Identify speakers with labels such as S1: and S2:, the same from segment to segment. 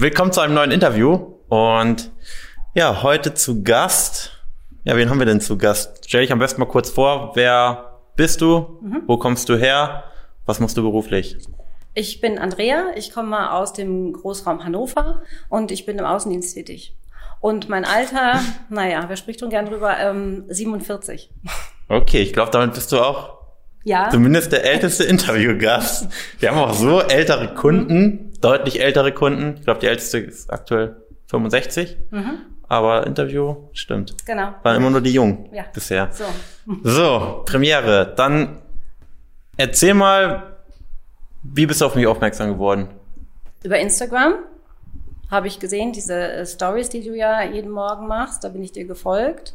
S1: willkommen zu einem neuen Interview. Und ja, heute zu Gast. Ja, wen haben wir denn zu Gast? Stell dich am besten mal kurz vor. Wer bist du? Mhm. Wo kommst du her? Was machst du beruflich?
S2: Ich bin Andrea. Ich komme aus dem Großraum Hannover und ich bin im Außendienst tätig. Und mein Alter, naja, wer spricht schon gern drüber? Ähm, 47.
S1: Okay, ich glaube, damit bist du auch ja. Zumindest der älteste Interviewgast. Wir haben auch so ältere Kunden, deutlich ältere Kunden. Ich glaube, die älteste ist aktuell 65. Mhm. Aber Interview stimmt.
S2: Genau.
S1: Waren immer nur die Jungen ja. bisher. So. so, Premiere. Dann erzähl mal, wie bist du auf mich aufmerksam geworden?
S2: Über Instagram habe ich gesehen, diese äh, Stories, die du ja jeden Morgen machst. Da bin ich dir gefolgt.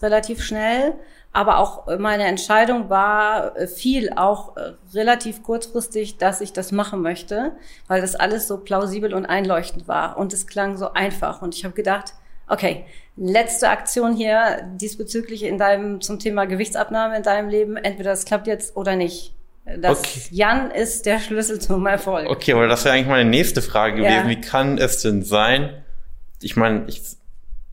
S2: Relativ schnell aber auch meine Entscheidung war äh, viel auch äh, relativ kurzfristig, dass ich das machen möchte, weil das alles so plausibel und einleuchtend war und es klang so einfach und ich habe gedacht, okay, letzte Aktion hier diesbezüglich in deinem zum Thema Gewichtsabnahme in deinem Leben, entweder das klappt jetzt oder nicht. Das okay. Jan ist der Schlüssel zum Erfolg.
S1: Okay, aber das wäre eigentlich meine nächste Frage gewesen. Ja. Wie kann es denn sein? Ich meine, ich,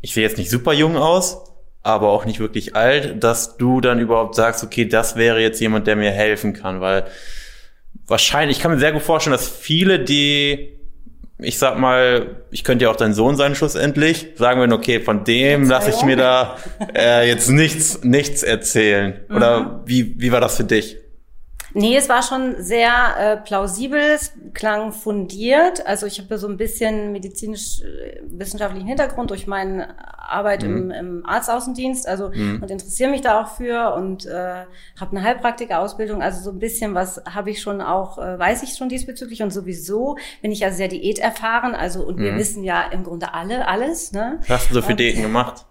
S1: ich sehe jetzt nicht super jung aus, aber auch nicht wirklich alt, dass du dann überhaupt sagst, okay, das wäre jetzt jemand, der mir helfen kann, weil wahrscheinlich, ich kann mir sehr gut vorstellen, dass viele, die, ich sag mal, ich könnte ja auch dein Sohn sein schlussendlich, sagen würden, okay, von dem lasse ich mir da äh, jetzt nichts, nichts erzählen. Oder mhm. wie, wie war das für dich?
S2: Nee, es war schon sehr äh, plausibel, es klang fundiert. Also ich habe so ein bisschen medizinisch-wissenschaftlichen äh, Hintergrund durch meine Arbeit mhm. im, im Arztaußendienst. Also mhm. und interessiere mich da auch für und äh, habe eine Heilpraktikerausbildung. Also so ein bisschen was habe ich schon auch, äh, weiß ich schon diesbezüglich. Und sowieso bin ich ja sehr Diät erfahren. Also und mhm. wir wissen ja im Grunde alle alles. Ne?
S1: Was hast du so für Diäten gemacht?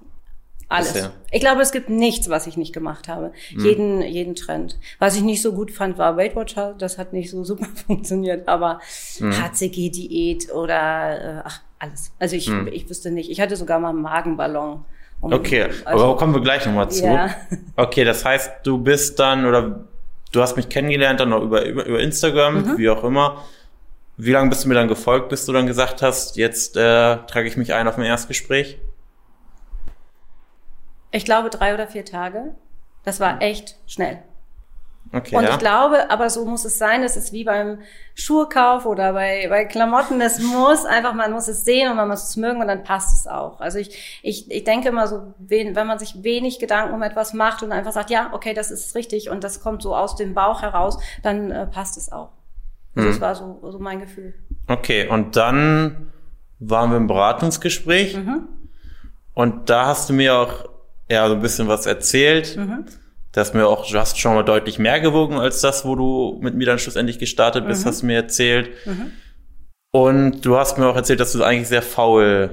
S2: Alles. Bisher. Ich glaube, es gibt nichts, was ich nicht gemacht habe. Mhm. Jeden, jeden Trend. Was ich nicht so gut fand, war Weight Watcher. Das hat nicht so super funktioniert. Aber mhm. HCG-Diät oder, äh, ach, alles. Also ich, mhm. ich wüsste nicht. Ich hatte sogar mal einen Magenballon.
S1: Um, okay, also, aber kommen wir gleich nochmal zu. Ja. Okay, das heißt, du bist dann, oder du hast mich kennengelernt dann noch über, über, über Instagram, mhm. wie auch immer. Wie lange bist du mir dann gefolgt, bis du dann gesagt hast, jetzt äh, trage ich mich ein auf ein Erstgespräch?
S2: Ich glaube drei oder vier Tage. Das war echt schnell. Okay, und ja. ich glaube, aber so muss es sein, es ist wie beim Schuhkauf oder bei, bei Klamotten, es muss einfach, man muss es sehen und man muss es mögen und dann passt es auch. Also ich, ich, ich denke immer so, wenn man sich wenig Gedanken um etwas macht und einfach sagt, ja, okay, das ist richtig und das kommt so aus dem Bauch heraus, dann äh, passt es auch. Also hm. Das war so, so mein Gefühl.
S1: Okay, und dann waren wir im Beratungsgespräch mhm. und da hast du mir auch ja so ein bisschen was erzählt. Mhm. Das mir auch, du hast schon mal deutlich mehr gewogen als das, wo du mit mir dann schlussendlich gestartet bist, mhm. hast du mir erzählt. Mhm. Und du hast mir auch erzählt, dass du eigentlich sehr faul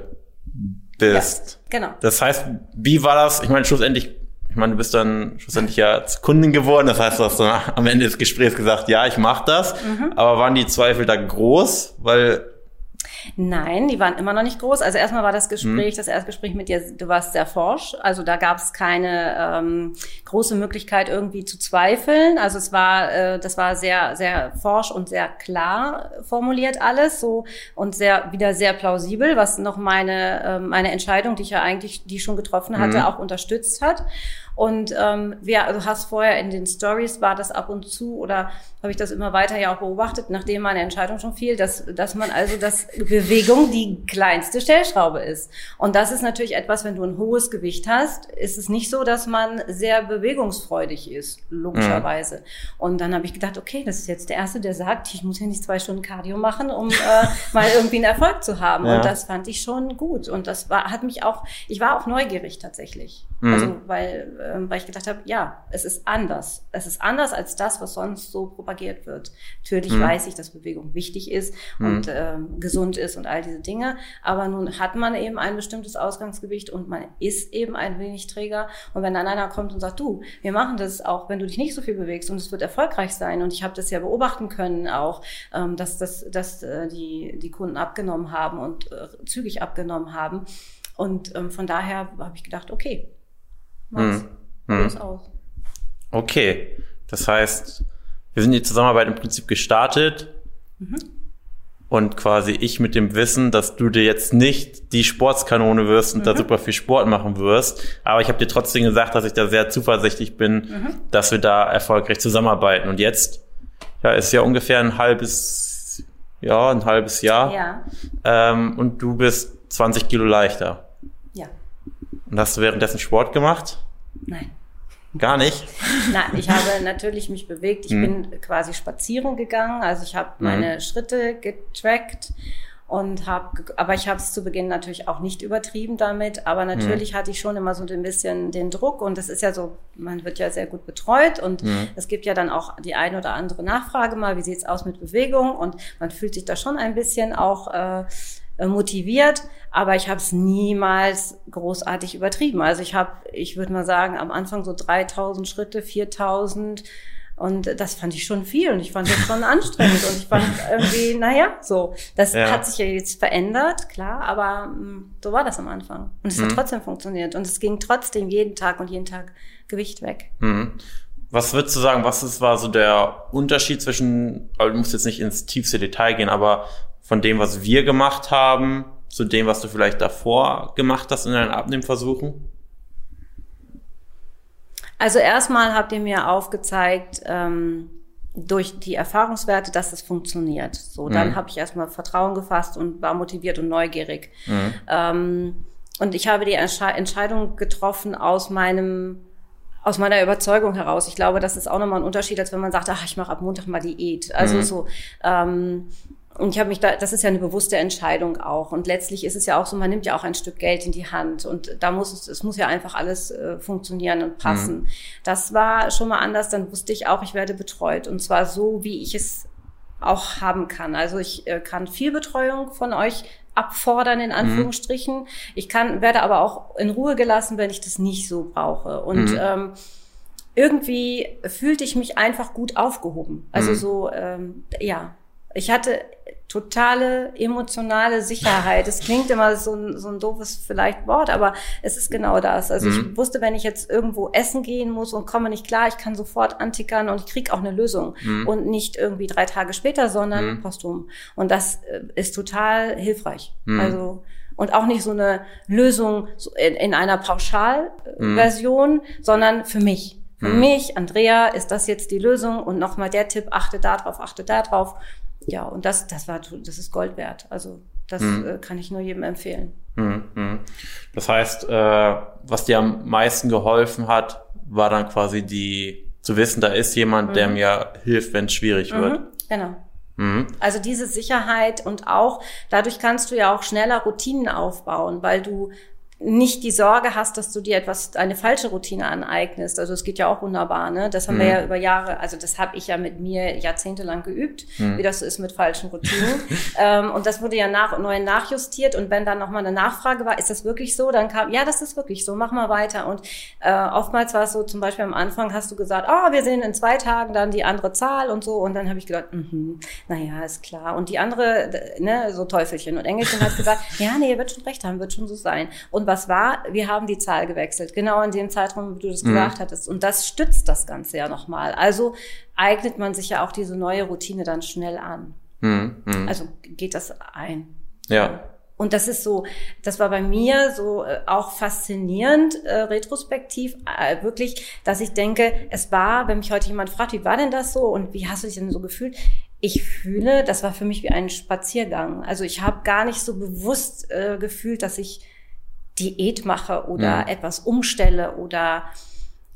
S1: bist.
S2: Ja, genau.
S1: Das heißt, wie war das? Ich meine, schlussendlich, ich meine, du bist dann schlussendlich ja Kundin geworden. Das heißt, du hast dann am Ende des Gesprächs gesagt, ja, ich mach das. Mhm. Aber waren die Zweifel da groß? Weil
S2: Nein, die waren immer noch nicht groß. Also erstmal war das Gespräch, hm. das Erstgespräch mit dir, du warst sehr forsch. Also da gab es keine ähm, große Möglichkeit irgendwie zu zweifeln. Also es war, äh, das war sehr, sehr forsch und sehr klar formuliert alles so und sehr wieder sehr plausibel, was noch meine äh, meine Entscheidung, die ich ja eigentlich die schon getroffen hatte, mhm. auch unterstützt hat. Und ähm, wir, also hast vorher in den Stories war das ab und zu oder habe ich das immer weiter ja auch beobachtet, nachdem meine Entscheidung schon fiel, dass, dass man also, dass Bewegung die kleinste Stellschraube ist. Und das ist natürlich etwas, wenn du ein hohes Gewicht hast, ist es nicht so, dass man sehr bewegungsfreudig ist, logischerweise. Mhm. Und dann habe ich gedacht, okay, das ist jetzt der Erste, der sagt, ich muss ja nicht zwei Stunden Cardio machen, um äh, mal irgendwie einen Erfolg zu haben. Ja. Und das fand ich schon gut. Und das war, hat mich auch, ich war auch neugierig tatsächlich. Mhm. Also, weil ähm, weil ich gedacht habe, ja, es ist anders. Es ist anders als das, was sonst so propagiert wird. Natürlich mhm. weiß ich, dass Bewegung wichtig ist mhm. und ähm, gesund ist und all diese Dinge. Aber nun hat man eben ein bestimmtes Ausgangsgewicht und man ist eben ein wenig träger. Und wenn dann einer kommt und sagt, du, wir machen das auch, wenn du dich nicht so viel bewegst und es wird erfolgreich sein. Und ich habe das ja beobachten können auch, ähm, dass, das, dass äh, die, die Kunden abgenommen haben und äh, zügig abgenommen haben. Und ähm, von daher habe ich gedacht, okay, mach's. Mhm. Hm. aus.
S1: Okay, das heißt, wir sind die Zusammenarbeit im Prinzip gestartet. Mhm. Und quasi ich mit dem Wissen, dass du dir jetzt nicht die Sportskanone wirst und mhm. da super viel Sport machen wirst. Aber ich habe dir trotzdem gesagt, dass ich da sehr zuversichtlich bin, mhm. dass wir da erfolgreich zusammenarbeiten. Und jetzt ja, ist ja ungefähr ein halbes, ja, ein halbes Jahr. Ja. Ähm, und du bist 20 Kilo leichter.
S2: Ja.
S1: Und hast du währenddessen Sport gemacht?
S2: Nein.
S1: Gar nicht?
S2: Nein, ich habe natürlich mich bewegt. Ich hm. bin quasi spazieren gegangen. Also ich habe hm. meine Schritte getrackt und habe, aber ich habe es zu Beginn natürlich auch nicht übertrieben damit. Aber natürlich hm. hatte ich schon immer so ein bisschen den Druck und es ist ja so, man wird ja sehr gut betreut und hm. es gibt ja dann auch die eine oder andere Nachfrage mal, wie sieht's aus mit Bewegung und man fühlt sich da schon ein bisschen auch äh, motiviert, aber ich habe es niemals großartig übertrieben. Also ich habe, ich würde mal sagen, am Anfang so 3000 Schritte, 4000 und das fand ich schon viel und ich fand das schon anstrengend und ich fand irgendwie, naja, so. Das ja. hat sich ja jetzt verändert, klar, aber mh, mm, so war das am Anfang. Und es mhm. hat trotzdem funktioniert und es ging trotzdem jeden Tag und jeden Tag Gewicht weg.
S1: Mhm. Was würdest du sagen, was ist, war so der Unterschied zwischen, also du musst jetzt nicht ins tiefste Detail gehen, aber von dem, was wir gemacht haben, zu dem, was du vielleicht davor gemacht hast in deinen Abnehmversuchen?
S2: Also erstmal habt ihr mir aufgezeigt, ähm, durch die Erfahrungswerte, dass es funktioniert. So, dann mhm. habe ich erstmal Vertrauen gefasst und war motiviert und neugierig. Mhm. Ähm, und ich habe die Entsche Entscheidung getroffen aus meinem aus meiner Überzeugung heraus. Ich glaube, das ist auch nochmal ein Unterschied, als wenn man sagt, ach, ich mache ab Montag mal Diät. Also mhm. so, ähm, und ich habe mich da, das ist ja eine bewusste Entscheidung auch. Und letztlich ist es ja auch so, man nimmt ja auch ein Stück Geld in die Hand und da muss es, es muss ja einfach alles äh, funktionieren und passen. Mhm. Das war schon mal anders. Dann wusste ich auch, ich werde betreut und zwar so, wie ich es auch haben kann. Also ich äh, kann viel Betreuung von euch abfordern in mhm. Anführungsstrichen. Mhm. Ich kann werde aber auch in Ruhe gelassen, wenn ich das nicht so brauche. Und mhm. ähm, irgendwie fühlte ich mich einfach gut aufgehoben. Also mhm. so ähm, ja, ich hatte totale emotionale Sicherheit. Es klingt immer so ein, so ein doofes vielleicht Wort, aber es ist genau das. Also mhm. ich wusste, wenn ich jetzt irgendwo essen gehen muss und komme nicht klar, ich kann sofort antickern und ich krieg auch eine Lösung. Mhm. Und nicht irgendwie drei Tage später, sondern mhm. posthum. Und das äh, ist total hilfreich. Mhm. Also und auch nicht so eine Lösung in, in einer Pauschalversion, mhm. sondern für mich. Für mhm. mich, Andrea, ist das jetzt die Lösung und nochmal der Tipp, achte da drauf, achte da drauf ja, und das, das war, das ist Gold wert. Also das äh, kann ich nur jedem empfehlen.
S1: Mhm. Das heißt, äh, was dir am meisten geholfen hat, war dann quasi die, zu wissen, da ist jemand, der mhm. mir hilft, wenn es schwierig wird.
S2: Mhm, genau. Mhm. Also diese Sicherheit und auch dadurch kannst du ja auch schneller Routinen aufbauen, weil du nicht die Sorge hast, dass du dir etwas, eine falsche Routine aneignest. Also es geht ja auch wunderbar, ne? Das haben mhm. wir ja über Jahre, also das habe ich ja mit mir jahrzehntelang geübt, mhm. wie das so ist mit falschen Routinen. ähm, und das wurde ja nach und neu nachjustiert. Und wenn dann nochmal eine Nachfrage war, ist das wirklich so? Dann kam, ja, das ist wirklich so, mach mal weiter. Und äh, oftmals war es so, zum Beispiel am Anfang hast du gesagt, oh, wir sehen in zwei Tagen dann die andere Zahl und so. Und dann habe ich gedacht, mhm, naja, ist klar. Und die andere, ne, so Teufelchen und Engelchen hat gesagt, ja, nee, ihr wird schon recht haben, wird schon so sein. Und was war, wir haben die Zahl gewechselt, genau in dem Zeitraum, wie du das mhm. gesagt hattest. Und das stützt das Ganze ja nochmal. Also eignet man sich ja auch diese neue Routine dann schnell an. Mhm. Mhm. Also geht das ein.
S1: Ja.
S2: Und das ist so, das war bei mir so äh, auch faszinierend, äh, retrospektiv, äh, wirklich, dass ich denke, es war, wenn mich heute jemand fragt, wie war denn das so und wie hast du dich denn so gefühlt? Ich fühle, das war für mich wie ein Spaziergang. Also ich habe gar nicht so bewusst äh, gefühlt, dass ich Diät mache oder mhm. etwas umstelle oder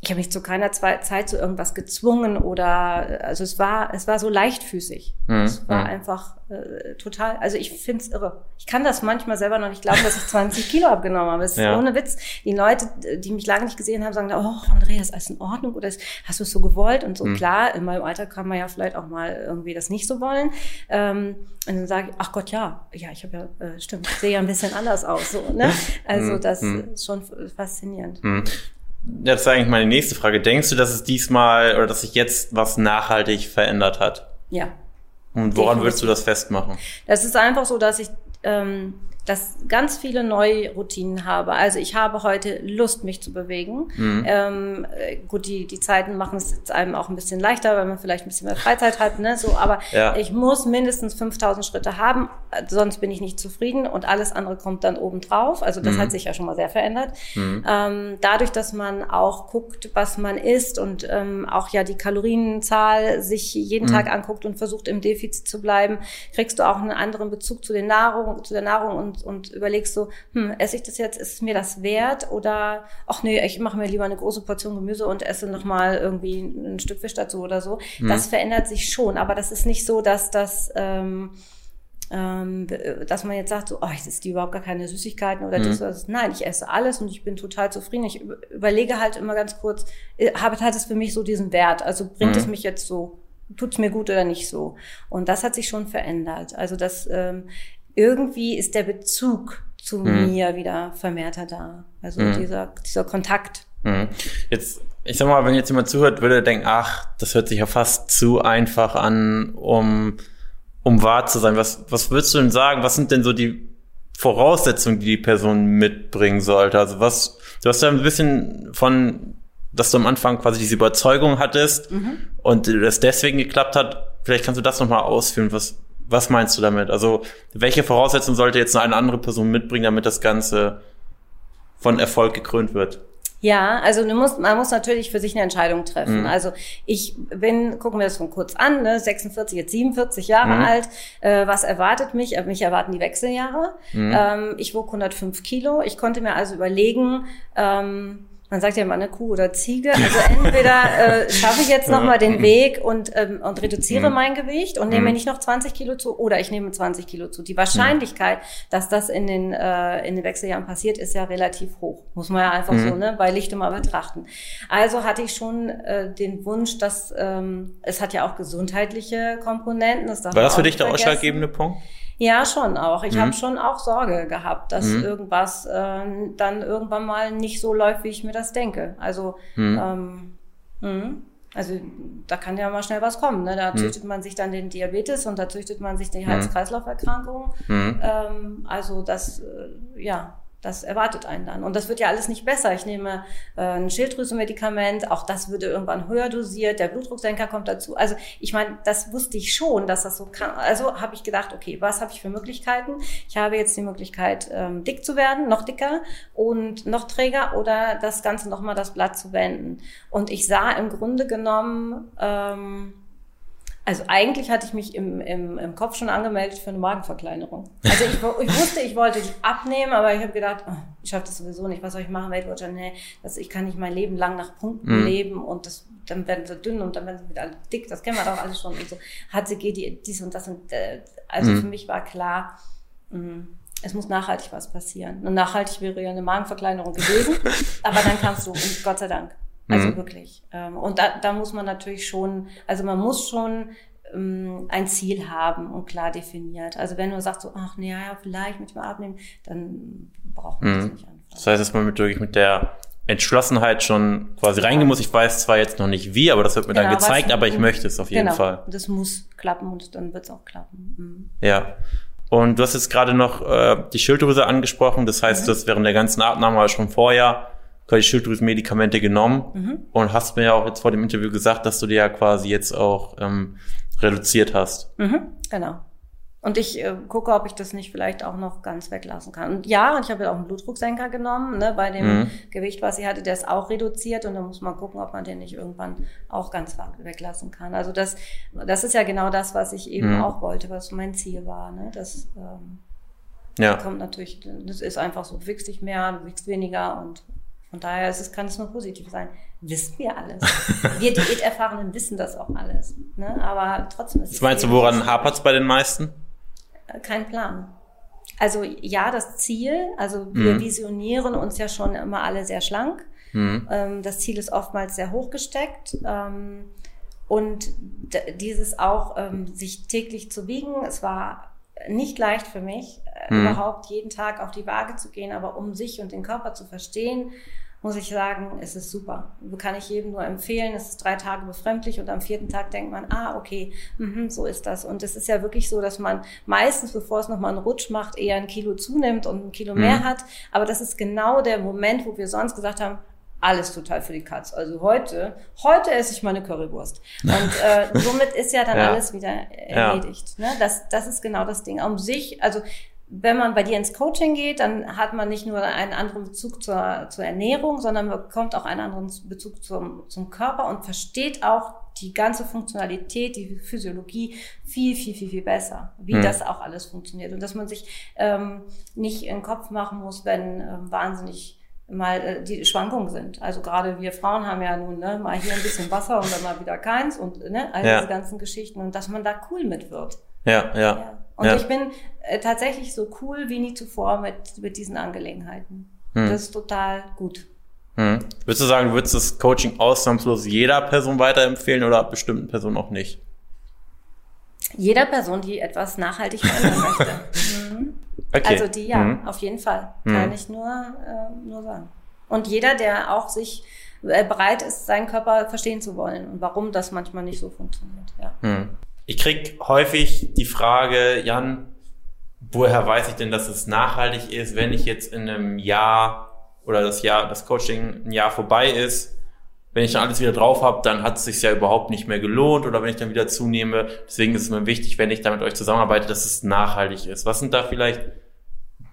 S2: ich habe mich zu keiner Zeit zu irgendwas gezwungen oder also es war es war so leichtfüßig. Mhm. Es war mhm. einfach äh, total. Also ich find's irre. Ich kann das manchmal selber noch nicht glauben, dass ich 20 Kilo abgenommen habe. Es ist ja. ohne Witz. Die Leute, die mich lange nicht gesehen haben, sagen: Oh, Andreas, ist alles in Ordnung oder hast du es so gewollt? Und so mhm. klar. In meinem Alter kann man ja vielleicht auch mal irgendwie das nicht so wollen. Ähm, und dann sage ich: Ach Gott, ja, ja, ich habe ja äh, stimmt, ich sehe ja ein bisschen anders aus. So, ne? Also mhm. das mhm. ist schon faszinierend.
S1: Mhm. Das ist eigentlich meine nächste Frage. Denkst du, dass es diesmal oder dass sich jetzt was nachhaltig verändert hat?
S2: Ja.
S1: Und woran würdest du das festmachen?
S2: Das ist einfach so, dass ich ähm, dass ganz viele neue Routinen habe. Also ich habe heute Lust, mich zu bewegen. Mhm. Ähm, äh, gut, die, die Zeiten machen es einem auch ein bisschen leichter, weil man vielleicht ein bisschen mehr Freizeit hat, ne? So, aber ja. ich muss mindestens 5000 Schritte haben, sonst bin ich nicht zufrieden und alles andere kommt dann oben drauf. Also das mhm. hat sich ja schon mal sehr verändert. Mhm. Ähm, dadurch, dass man auch guckt, was man isst und ähm, auch ja die Kalorienzahl sich jeden mhm. Tag anguckt und versucht im Defizit zu bleiben, kriegst du auch einen anderen Bezug zu den Nahrung, zu der Nahrung und, und überlegst so, hm, esse ich das jetzt, ist es mir das wert? Oder ach nee, ich mache mir lieber eine große Portion Gemüse und esse nochmal irgendwie ein Stück Fisch dazu oder so. Mhm. Das verändert sich schon, aber das ist nicht so, dass das ähm, ähm, dass man jetzt sagt, so, oh, ich esse die überhaupt gar keine Süßigkeiten oder mhm. das oder das. Nein, ich esse alles und ich bin total zufrieden. Ich überlege halt immer ganz kurz, äh, hat es für mich so diesen Wert? Also bringt mhm. es mich jetzt so tut's mir gut oder nicht so. Und das hat sich schon verändert. Also das ähm, irgendwie ist der Bezug zu mhm. mir wieder vermehrter da. Also mhm. dieser, dieser Kontakt.
S1: Mhm. Jetzt, ich sag mal, wenn jetzt jemand zuhört, würde er denken, ach, das hört sich ja fast zu einfach an, um, um wahr zu sein. Was, was würdest du denn sagen? Was sind denn so die Voraussetzungen, die die Person mitbringen sollte? Also was, du hast ja ein bisschen von dass du am Anfang quasi diese Überzeugung hattest mhm. und das deswegen geklappt hat. Vielleicht kannst du das nochmal ausführen. Was, was meinst du damit? Also, welche Voraussetzungen sollte jetzt noch eine andere Person mitbringen, damit das Ganze von Erfolg gekrönt wird?
S2: Ja, also du musst, man muss natürlich für sich eine Entscheidung treffen. Mhm. Also ich bin, gucken wir das von kurz an, ne, 46, jetzt 47 Jahre mhm. alt. Äh, was erwartet mich? Äh, mich erwarten die Wechseljahre. Mhm. Ähm, ich wog 105 Kilo. Ich konnte mir also überlegen, ähm, man sagt ja immer eine Kuh oder Ziege. Also entweder äh, schaffe ich jetzt nochmal den Weg und, ähm, und reduziere mhm. mein Gewicht und nehme mhm. nicht noch 20 Kilo zu oder ich nehme 20 Kilo zu. Die Wahrscheinlichkeit, dass das in den, äh, in den Wechseljahren passiert, ist ja relativ hoch. Muss man ja einfach mhm. so ne, bei Licht mal betrachten. Also hatte ich schon äh, den Wunsch, dass ähm, es hat ja auch gesundheitliche Komponenten.
S1: Das War das für dich der ausschlaggebende Punkt?
S2: Ja, schon auch. Ich mhm. habe schon auch Sorge gehabt, dass mhm. irgendwas äh, dann irgendwann mal nicht so läuft, wie ich mir das denke. Also, mhm. ähm, mh. also da kann ja mal schnell was kommen. Ne? Da mhm. züchtet man sich dann den Diabetes und da züchtet man sich die mhm. Herz-Kreislauf-Erkrankung. Mhm. Ähm, also das, äh, ja, das erwartet einen dann. Und das wird ja alles nicht besser. Ich nehme äh, ein Schilddrüsenmedikament, auch das würde irgendwann höher dosiert, der Blutdrucksenker kommt dazu. Also ich meine, das wusste ich schon, dass das so kann. Also habe ich gedacht, okay, was habe ich für Möglichkeiten? Ich habe jetzt die Möglichkeit, ähm, dick zu werden, noch dicker und noch träger oder das Ganze nochmal das Blatt zu wenden. Und ich sah im Grunde genommen, ähm, also eigentlich hatte ich mich im, im, im Kopf schon angemeldet für eine Magenverkleinerung. Also ich, ich wusste, ich wollte abnehmen, aber ich habe gedacht, oh, ich schaffe das sowieso nicht. Was soll ich machen? Weltwirtschaft? Nee, das, ich kann nicht mein Leben lang nach Punkten mhm. leben und das, dann werden sie dünn und dann werden sie wieder alle dick. Das kennen wir doch alles schon. Und so HCG, die, dies und das. Und, äh, also mhm. für mich war klar, mh, mm, es muss nachhaltig was passieren. Und nachhaltig wäre ja eine Magenverkleinerung gewesen, aber dann kannst du, und Gott sei Dank. Also mhm. wirklich. Ähm, und da, da muss man natürlich schon, also man muss schon ähm, ein Ziel haben und klar definiert. Also wenn du sagst so, ach nee, ja, vielleicht mit dem Abnehmen, dann braucht man mhm. das nicht
S1: einfach. Das heißt, dass man mit, wirklich mit der Entschlossenheit schon quasi reingehen muss. Ich weiß zwar jetzt noch nicht wie, aber das wird mir genau, dann gezeigt, aber ich möchte es auf jeden genau, Fall.
S2: Das muss klappen und dann wird es auch klappen. Mhm.
S1: Ja. Und du hast jetzt gerade noch äh, die Schilddrüse angesprochen. Das heißt, mhm. das während der ganzen Abnahme schon vorher quasi Schilddrüsenmedikamente genommen mhm. und hast mir ja auch jetzt vor dem Interview gesagt, dass du die ja quasi jetzt auch ähm, reduziert hast.
S2: Mhm, genau. Und ich äh, gucke, ob ich das nicht vielleicht auch noch ganz weglassen kann. Und ja, und ich habe ja auch einen Blutdrucksenker genommen, ne, bei dem mhm. Gewicht, was ich hatte, der ist auch reduziert und dann muss man gucken, ob man den nicht irgendwann auch ganz weglassen kann. Also das, das ist ja genau das, was ich eben mhm. auch wollte, was mein Ziel war. Ne? Das ähm, ja. kommt natürlich, das ist einfach so, du wiegst dich mehr, du wiegst weniger und von daher ist es, kann es nur positiv sein. Wissen wir alles. wir Diäterfahrenen wissen das auch alles. Ne? Aber trotzdem ist
S1: Was es. meinst du, woran hapert es bei den meisten?
S2: Äh, kein Plan. Also ja, das Ziel, also wir mhm. visionieren uns ja schon immer alle sehr schlank. Mhm. Ähm, das Ziel ist oftmals sehr hoch gesteckt. Ähm, und dieses auch, ähm, sich täglich zu wiegen, es war nicht leicht für mich, äh, mhm. überhaupt jeden Tag auf die Waage zu gehen, aber um sich und den Körper zu verstehen, muss ich sagen, es ist super. Kann ich jedem nur empfehlen. Es ist drei Tage befremdlich und am vierten Tag denkt man, ah, okay, mh, so ist das. Und es ist ja wirklich so, dass man meistens, bevor es nochmal einen Rutsch macht, eher ein Kilo zunimmt und ein Kilo mhm. mehr hat. Aber das ist genau der Moment, wo wir sonst gesagt haben, alles total für die Katz. Also heute, heute esse ich meine Currywurst. Und äh, somit ist ja dann ja. alles wieder erledigt. Ja. Ne? Das, das ist genau das Ding. Um sich, also wenn man bei dir ins Coaching geht, dann hat man nicht nur einen anderen Bezug zur, zur Ernährung, sondern man bekommt auch einen anderen Bezug zum, zum Körper und versteht auch die ganze Funktionalität, die Physiologie viel, viel, viel, viel besser, wie hm. das auch alles funktioniert. Und dass man sich ähm, nicht in den Kopf machen muss, wenn ähm, wahnsinnig mal äh, die Schwankungen sind. Also gerade wir Frauen haben ja nun ne, mal hier ein bisschen Wasser und dann mal wieder keins und ne, all ja. diese ganzen Geschichten und dass man da cool mit wird.
S1: Ja, ja. ja.
S2: Und ja. ich bin äh, tatsächlich so cool wie nie zuvor mit, mit diesen Angelegenheiten. Hm. Das ist total gut.
S1: Hm. Würdest du sagen, du würdest das Coaching ausnahmslos jeder Person weiterempfehlen oder bestimmten Personen auch nicht?
S2: Jeder Person, die etwas nachhaltig verändern möchte. Mhm. Okay. Also die ja, mhm. auf jeden Fall. Kann mhm. ich nur, äh, nur sagen. Und jeder, der auch sich äh, bereit ist, seinen Körper verstehen zu wollen und warum das manchmal nicht so funktioniert. Ja.
S1: Ich krieg häufig die Frage, Jan, woher weiß ich denn, dass es nachhaltig ist, wenn ich jetzt in einem Jahr oder das Jahr, das Coaching ein Jahr vorbei ist, wenn ich dann alles wieder drauf habe, dann hat es sich ja überhaupt nicht mehr gelohnt oder wenn ich dann wieder zunehme. Deswegen ist es mir wichtig, wenn ich da mit euch zusammenarbeite, dass es nachhaltig ist. Was sind da vielleicht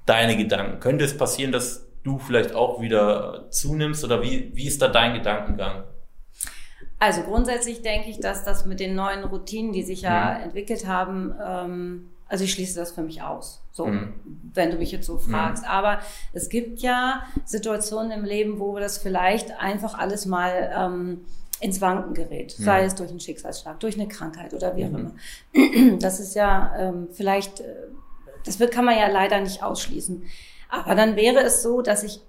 S1: deine Gedanken? Könnte es passieren, dass du vielleicht auch wieder zunimmst oder wie, wie ist da dein Gedankengang?
S2: Also grundsätzlich denke ich, dass das mit den neuen Routinen, die sich ja mhm. entwickelt haben, ähm, also ich schließe das für mich aus, so, mhm. wenn du mich jetzt so fragst. Mhm. Aber es gibt ja Situationen im Leben, wo das vielleicht einfach alles mal ähm, ins Wanken gerät, mhm. sei es durch einen Schicksalsschlag, durch eine Krankheit oder wie auch mhm. immer. Das ist ja ähm, vielleicht, äh, das wird, kann man ja leider nicht ausschließen. Aber dann wäre es so, dass ich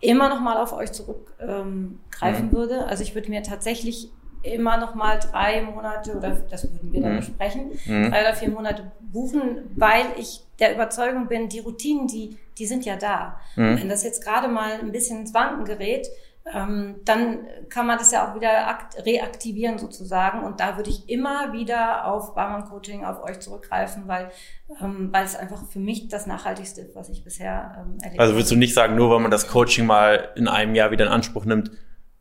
S2: immer noch mal auf euch zurückgreifen ähm, würde. Also ich würde mir tatsächlich immer noch mal drei Monate oder das würden wir dann mhm. besprechen, mhm. drei oder vier Monate buchen, weil ich der Überzeugung bin, die Routinen, die, die sind ja da. Mhm. Wenn das jetzt gerade mal ein bisschen ins Wanken gerät, ähm, dann kann man das ja auch wieder reaktivieren sozusagen. Und da würde ich immer wieder auf Barmann Coaching, auf euch zurückgreifen, weil, ähm, weil es einfach für mich das Nachhaltigste ist, was ich bisher ähm,
S1: erlebt habe. Also würdest du nicht sagen, nur weil man das Coaching mal in einem Jahr wieder in Anspruch nimmt,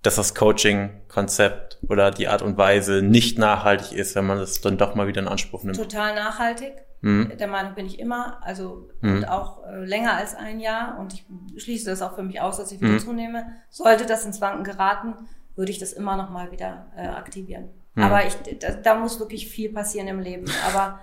S1: dass das Coaching-Konzept oder die Art und Weise nicht nachhaltig ist, wenn man das dann doch mal wieder in Anspruch nimmt.
S2: Total nachhaltig. Mhm. Der Meinung bin ich immer, also mhm. und auch äh, länger als ein Jahr. Und ich schließe das auch für mich aus, dass ich wieder mhm. zunehme. Sollte das ins Wanken geraten, würde ich das immer noch mal wieder äh, aktivieren. Mhm. Aber ich, da, da muss wirklich viel passieren im Leben. Aber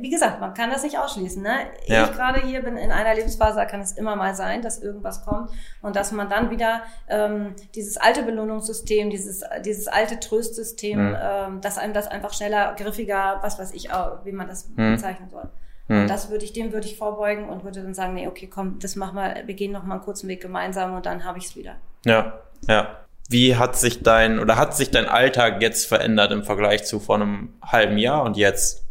S2: wie gesagt, man kann das nicht ausschließen. Ne? Ja. Ich gerade hier bin in einer Lebensphase, da kann es immer mal sein, dass irgendwas kommt und dass man dann wieder ähm, dieses alte Belohnungssystem, dieses, dieses alte Tröstsystem, mhm. ähm, dass einem das einfach schneller, griffiger, was weiß ich, auch, wie man das mhm. bezeichnen soll. Und mhm. das würde ich, dem würde ich vorbeugen und würde dann sagen, nee, okay, komm, das machen wir, wir gehen noch mal einen kurzen Weg gemeinsam und dann habe ich es wieder.
S1: Ja, ja. Wie hat sich dein oder hat sich dein Alltag jetzt verändert im Vergleich zu vor einem halben Jahr und jetzt?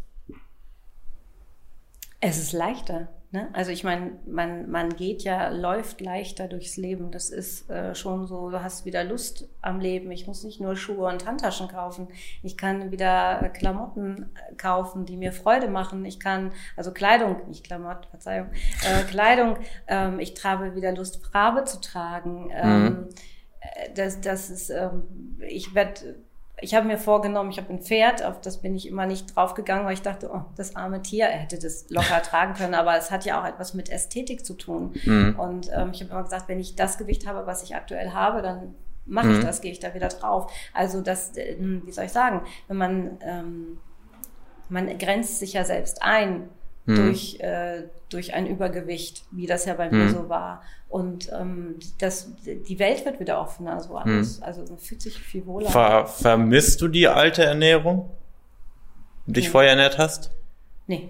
S2: Es ist leichter. Ne? Also ich meine, man, man geht ja, läuft leichter durchs Leben. Das ist äh, schon so, du hast wieder Lust am Leben. Ich muss nicht nur Schuhe und Handtaschen kaufen. Ich kann wieder Klamotten kaufen, die mir Freude machen. Ich kann, also Kleidung, nicht Klamotten, Verzeihung, äh, Kleidung. Ähm, ich habe wieder Lust, Farbe zu tragen. Ähm, mhm. das, das ist, ähm, ich werde ich habe mir vorgenommen, ich habe ein Pferd, auf das bin ich immer nicht draufgegangen, weil ich dachte, oh, das arme Tier, er hätte das locker tragen können, aber es hat ja auch etwas mit Ästhetik zu tun. Mhm. Und ähm, ich habe immer gesagt, wenn ich das Gewicht habe, was ich aktuell habe, dann mache ich mhm. das, gehe ich da wieder drauf. Also das, äh, wie soll ich sagen, wenn man, ähm, man grenzt sich ja selbst ein mhm. durch, äh, durch ein Übergewicht, wie das ja bei mhm. mir so war. Und ähm, das, die Welt wird wieder offener, so alles. Mhm. Also man fühlt sich viel wohler.
S1: Ver vermisst du die alte Ernährung? Die dich nee. vorher ernährt hast?
S2: Nee.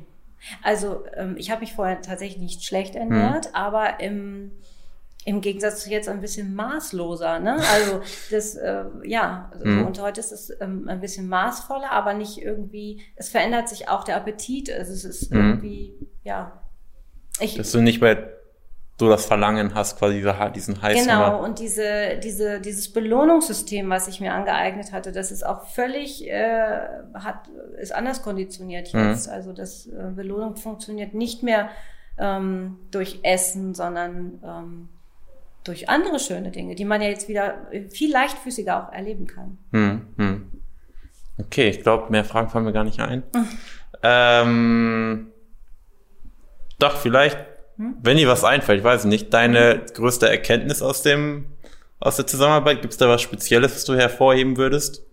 S2: Also ähm, ich habe mich vorher tatsächlich nicht schlecht ernährt, mhm. aber im im Gegensatz zu jetzt ein bisschen maßloser. Ne? Also das, äh, ja, mhm. und heute ist es ähm, ein bisschen maßvoller, aber nicht irgendwie, es verändert sich auch der Appetit. Also es ist mhm. irgendwie, ja.
S1: Ich, Dass du nicht bei so das Verlangen hast, quasi diesen heißen.
S2: Genau, und diese, diese, dieses Belohnungssystem, was ich mir angeeignet hatte, das ist auch völlig, äh, hat, ist anders konditioniert jetzt. Mhm. Also das äh, Belohnung funktioniert nicht mehr ähm, durch Essen, sondern ähm, durch andere schöne Dinge, die man ja jetzt wieder viel leichtfüßiger auch erleben kann.
S1: Mhm. mhm. Okay, ich glaube, mehr Fragen fallen mir gar nicht ein. Mhm. Ähm, doch, vielleicht hm? Wenn dir was einfällt, ich weiß nicht, deine größte Erkenntnis aus dem, aus der Zusammenarbeit, gibt es da was Spezielles, was du hervorheben würdest?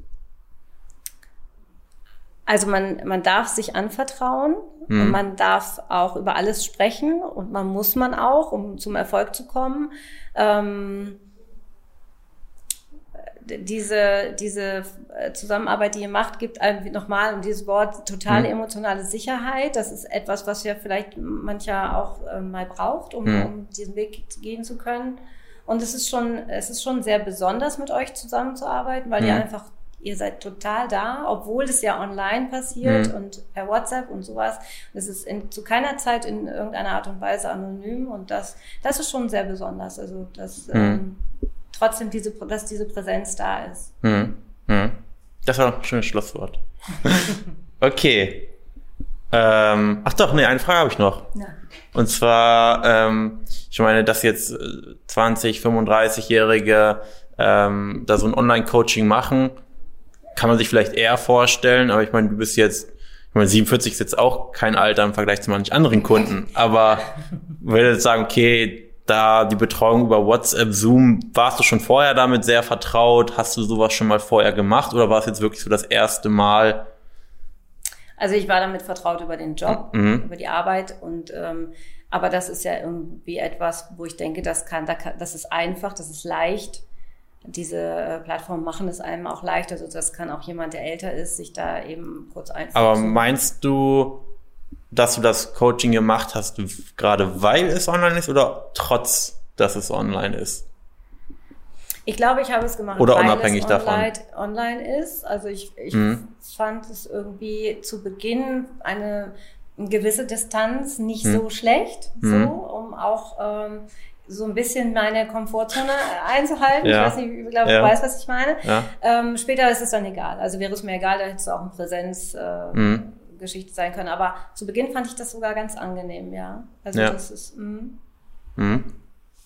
S2: Also man, man darf sich anvertrauen hm. und man darf auch über alles sprechen und man muss man auch, um zum Erfolg zu kommen. Ähm, diese, diese äh, Zusammenarbeit, die ihr macht, gibt einem nochmal um dieses Wort totale mhm. emotionale Sicherheit. Das ist etwas, was ja vielleicht mancher auch äh, mal braucht, um, mhm. um diesen Weg gehen zu können. Und es ist schon, es ist schon sehr besonders, mit euch zusammenzuarbeiten, weil mhm. ihr einfach, ihr seid total da, obwohl es ja online passiert mhm. und per WhatsApp und sowas. Es ist in, zu keiner Zeit in irgendeiner Art und Weise anonym und das, das ist schon sehr besonders. Also das, mhm. ähm, trotzdem diese, dass diese Präsenz da ist. Hm.
S1: Hm. Das war ein schönes Schlusswort. okay. Ähm, ach doch, nee, eine Frage habe ich noch. Ja. Und zwar, ähm, ich meine, dass jetzt 20, äh, 35-Jährige ähm, da so ein Online-Coaching machen, kann man sich vielleicht eher vorstellen, aber ich meine, du bist jetzt, ich meine, 47 ist jetzt auch kein Alter im Vergleich zu manchen anderen Kunden, aber würde jetzt sagen, okay, da die Betreuung über WhatsApp, Zoom, warst du schon vorher damit sehr vertraut? Hast du sowas schon mal vorher gemacht oder war es jetzt wirklich so das erste Mal?
S2: Also ich war damit vertraut über den Job, mhm. über die Arbeit und ähm, aber das ist ja irgendwie etwas, wo ich denke, das kann, das ist einfach, das ist leicht. Diese äh, Plattformen machen es einem auch leicht. Also das kann auch jemand, der älter ist, sich da eben kurz einfach.
S1: Aber meinst du, dass du das Coaching gemacht hast, gerade weil es online ist oder trotz, dass es online ist?
S2: Ich glaube, ich habe es gemacht,
S1: oder weil unabhängig
S2: es online, davon. online ist. Also ich, ich mhm. fand es irgendwie zu Beginn eine, eine gewisse Distanz nicht mhm. so schlecht, mhm. so, um auch ähm, so ein bisschen meine Komfortzone einzuhalten. Ja. Ich weiß nicht, ich glaube, ja. du weißt, was ich meine. Ja. Ähm, später ist es dann egal. Also wäre es mir egal, da hättest du auch in Präsenz äh, mhm. Sein können. Aber zu Beginn fand ich das sogar ganz angenehm, ja. Also ja. das ist. Mh.
S1: Mhm.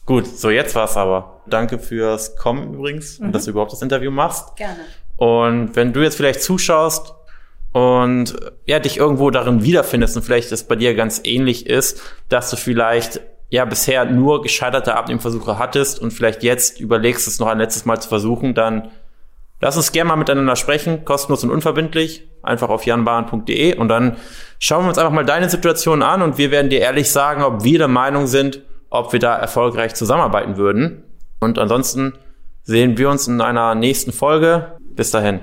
S1: Gut, so jetzt war's aber. Danke fürs Kommen übrigens mhm. und dass du überhaupt das Interview machst.
S2: Gerne.
S1: Und wenn du jetzt vielleicht zuschaust und ja, dich irgendwo darin wiederfindest und vielleicht das bei dir ganz ähnlich ist, dass du vielleicht ja bisher nur gescheiterte Abnehmversuche hattest und vielleicht jetzt überlegst, es noch ein letztes Mal zu versuchen, dann Lass uns gerne mal miteinander sprechen, kostenlos und unverbindlich, einfach auf janbahn.de und dann schauen wir uns einfach mal deine Situation an und wir werden dir ehrlich sagen, ob wir der Meinung sind, ob wir da erfolgreich zusammenarbeiten würden. Und ansonsten sehen wir uns in einer nächsten Folge. Bis dahin.